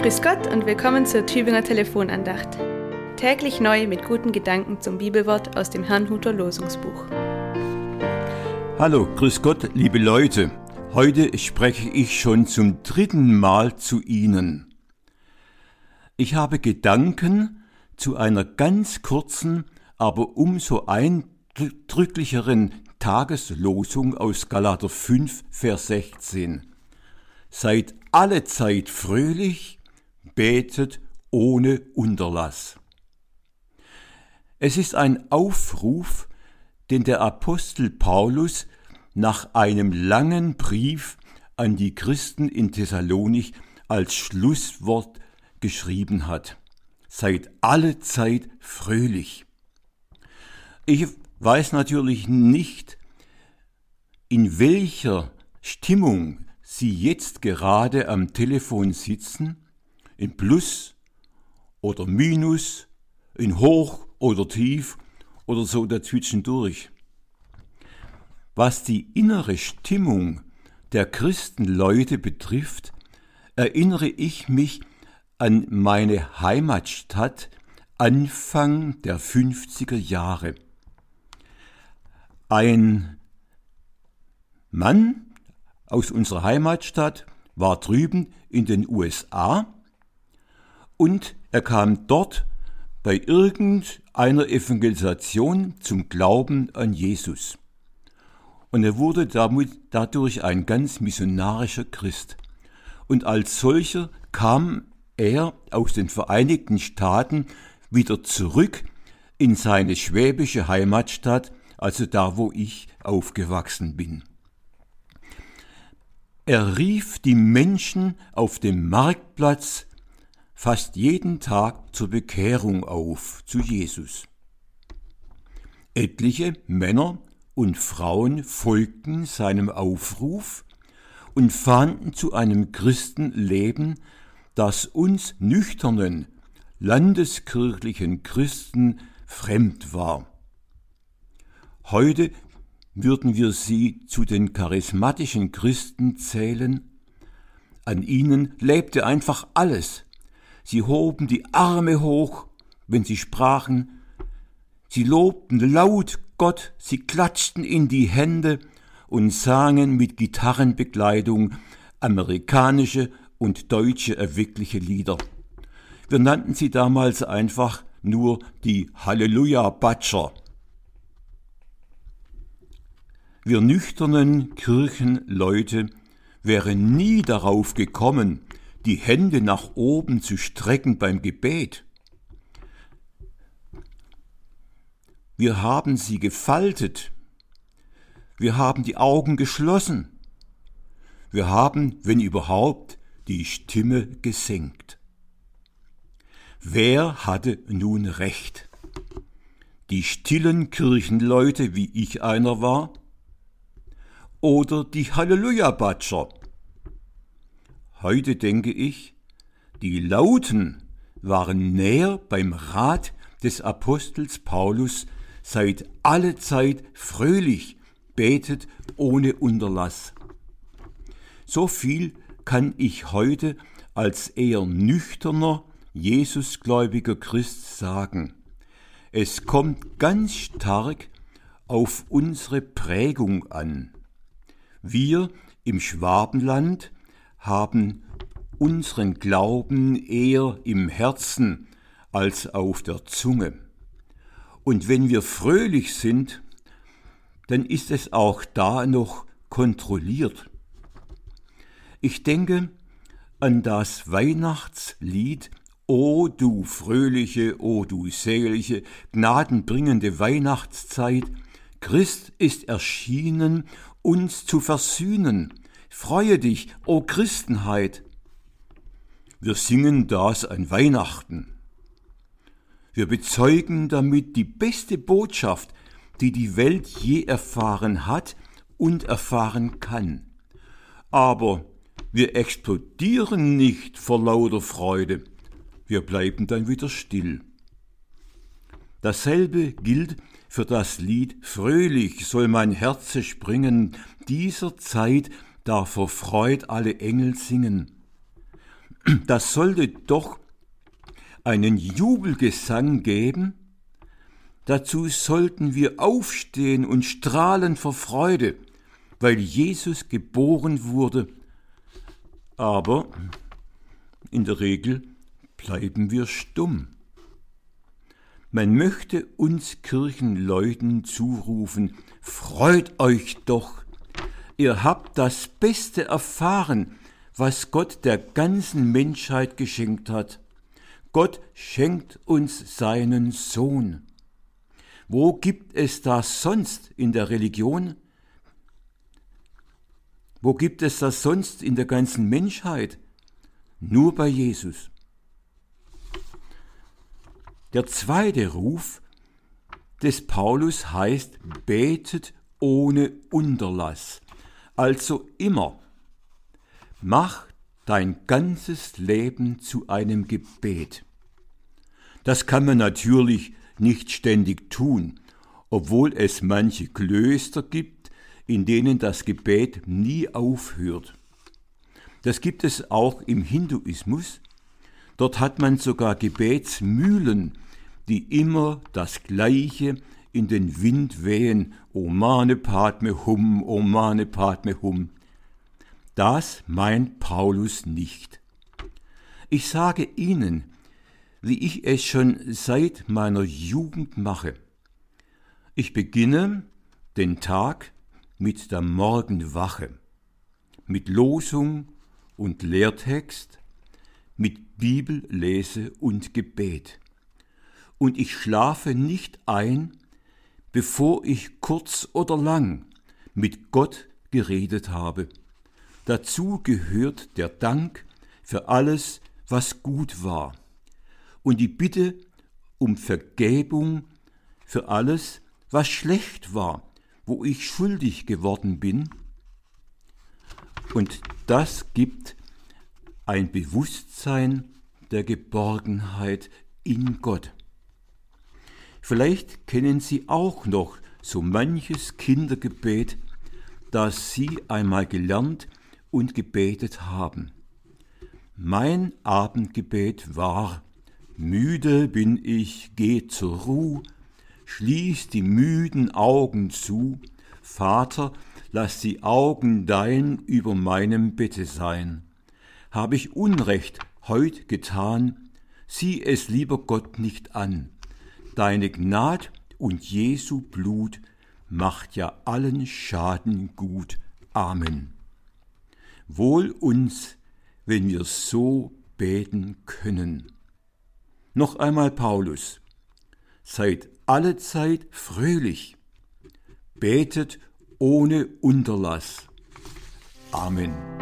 Grüß Gott und willkommen zur Tübinger Telefonandacht. Täglich neu mit guten Gedanken zum Bibelwort aus dem Herrnhuter Losungsbuch. Hallo, grüß Gott, liebe Leute. Heute spreche ich schon zum dritten Mal zu Ihnen. Ich habe Gedanken zu einer ganz kurzen, aber umso eindrücklicheren Tageslosung aus Galater 5, Vers 16. Seid alle Zeit fröhlich, betet ohne Unterlass. Es ist ein Aufruf, den der Apostel Paulus nach einem langen Brief an die Christen in Thessalonich als Schlusswort geschrieben hat. Seid alle Zeit fröhlich. Ich weiß natürlich nicht, in welcher Stimmung Sie jetzt gerade am Telefon sitzen, in Plus oder Minus, in Hoch oder Tief oder so dazwischendurch. Was die innere Stimmung der Christenleute betrifft, erinnere ich mich an meine Heimatstadt Anfang der 50er Jahre. Ein Mann aus unserer Heimatstadt war drüben in den USA und er kam dort bei irgendeiner Evangelisation zum Glauben an Jesus. Und er wurde damit, dadurch ein ganz missionarischer Christ. Und als solcher kam er aus den Vereinigten Staaten wieder zurück in seine schwäbische Heimatstadt, also da, wo ich aufgewachsen bin. Er rief die Menschen auf dem Marktplatz fast jeden Tag zur Bekehrung auf zu Jesus. Etliche Männer und Frauen folgten seinem Aufruf und fanden zu einem Christenleben, das uns nüchternen, landeskirchlichen Christen fremd war. Heute würden wir sie zu den charismatischen Christen zählen? An ihnen lebte einfach alles. Sie hoben die Arme hoch, wenn sie sprachen, sie lobten laut Gott, sie klatschten in die Hände und sangen mit Gitarrenbekleidung amerikanische und deutsche erweckliche Lieder. Wir nannten sie damals einfach nur die Halleluja-Batscher. Wir nüchternen Kirchenleute wären nie darauf gekommen, die Hände nach oben zu strecken beim Gebet. Wir haben sie gefaltet. Wir haben die Augen geschlossen. Wir haben, wenn überhaupt, die Stimme gesenkt. Wer hatte nun recht? Die stillen Kirchenleute, wie ich einer war, oder die Halleluja-Batscher. Heute denke ich, die Lauten waren näher beim Rat des Apostels Paulus, seid alle Zeit fröhlich, betet ohne Unterlass. So viel kann ich heute als eher nüchterner, Jesusgläubiger Christ sagen. Es kommt ganz stark auf unsere Prägung an. Wir im Schwabenland haben unseren Glauben eher im Herzen als auf der Zunge. Und wenn wir fröhlich sind, dann ist es auch da noch kontrolliert. Ich denke an das Weihnachtslied O du fröhliche, o du selige, gnadenbringende Weihnachtszeit, Christ ist erschienen uns zu versöhnen. Freue dich, o Christenheit. Wir singen das an Weihnachten. Wir bezeugen damit die beste Botschaft, die die Welt je erfahren hat und erfahren kann. Aber wir explodieren nicht vor lauter Freude, wir bleiben dann wieder still. Dasselbe gilt für das Lied Fröhlich soll mein Herze springen, dieser Zeit da vor Freud alle Engel singen. das sollte doch einen Jubelgesang geben, dazu sollten wir aufstehen und strahlen vor Freude, weil Jesus geboren wurde, aber in der Regel bleiben wir stumm. Man möchte uns Kirchenleuten zurufen, freut euch doch, ihr habt das Beste erfahren, was Gott der ganzen Menschheit geschenkt hat. Gott schenkt uns seinen Sohn. Wo gibt es das sonst in der Religion? Wo gibt es das sonst in der ganzen Menschheit? Nur bei Jesus. Der zweite Ruf des Paulus heißt, betet ohne Unterlass, also immer. Mach dein ganzes Leben zu einem Gebet. Das kann man natürlich nicht ständig tun, obwohl es manche Klöster gibt, in denen das Gebet nie aufhört. Das gibt es auch im Hinduismus, Dort hat man sogar Gebetsmühlen, die immer das Gleiche in den Wind wehen, O mane padme hum, O mane padme hum. Das meint Paulus nicht. Ich sage Ihnen, wie ich es schon seit meiner Jugend mache. Ich beginne den Tag mit der Morgenwache, mit Losung und Lehrtext, mit Bibellese und Gebet. Und ich schlafe nicht ein, bevor ich kurz oder lang mit Gott geredet habe. Dazu gehört der Dank für alles, was gut war und die Bitte um Vergebung für alles, was schlecht war, wo ich schuldig geworden bin. Und das gibt ein Bewusstsein der Geborgenheit in Gott. Vielleicht kennen Sie auch noch so manches Kindergebet, das Sie einmal gelernt und gebetet haben. Mein Abendgebet war, müde bin ich, geh zur Ruh, schließ die müden Augen zu, Vater, lass die Augen dein über meinem Bette sein habe ich Unrecht heut getan, sieh es lieber Gott nicht an. Deine Gnad und Jesu Blut macht ja allen Schaden gut. Amen. Wohl uns, wenn wir so beten können. Noch einmal Paulus. Seid allezeit fröhlich. Betet ohne Unterlass. Amen.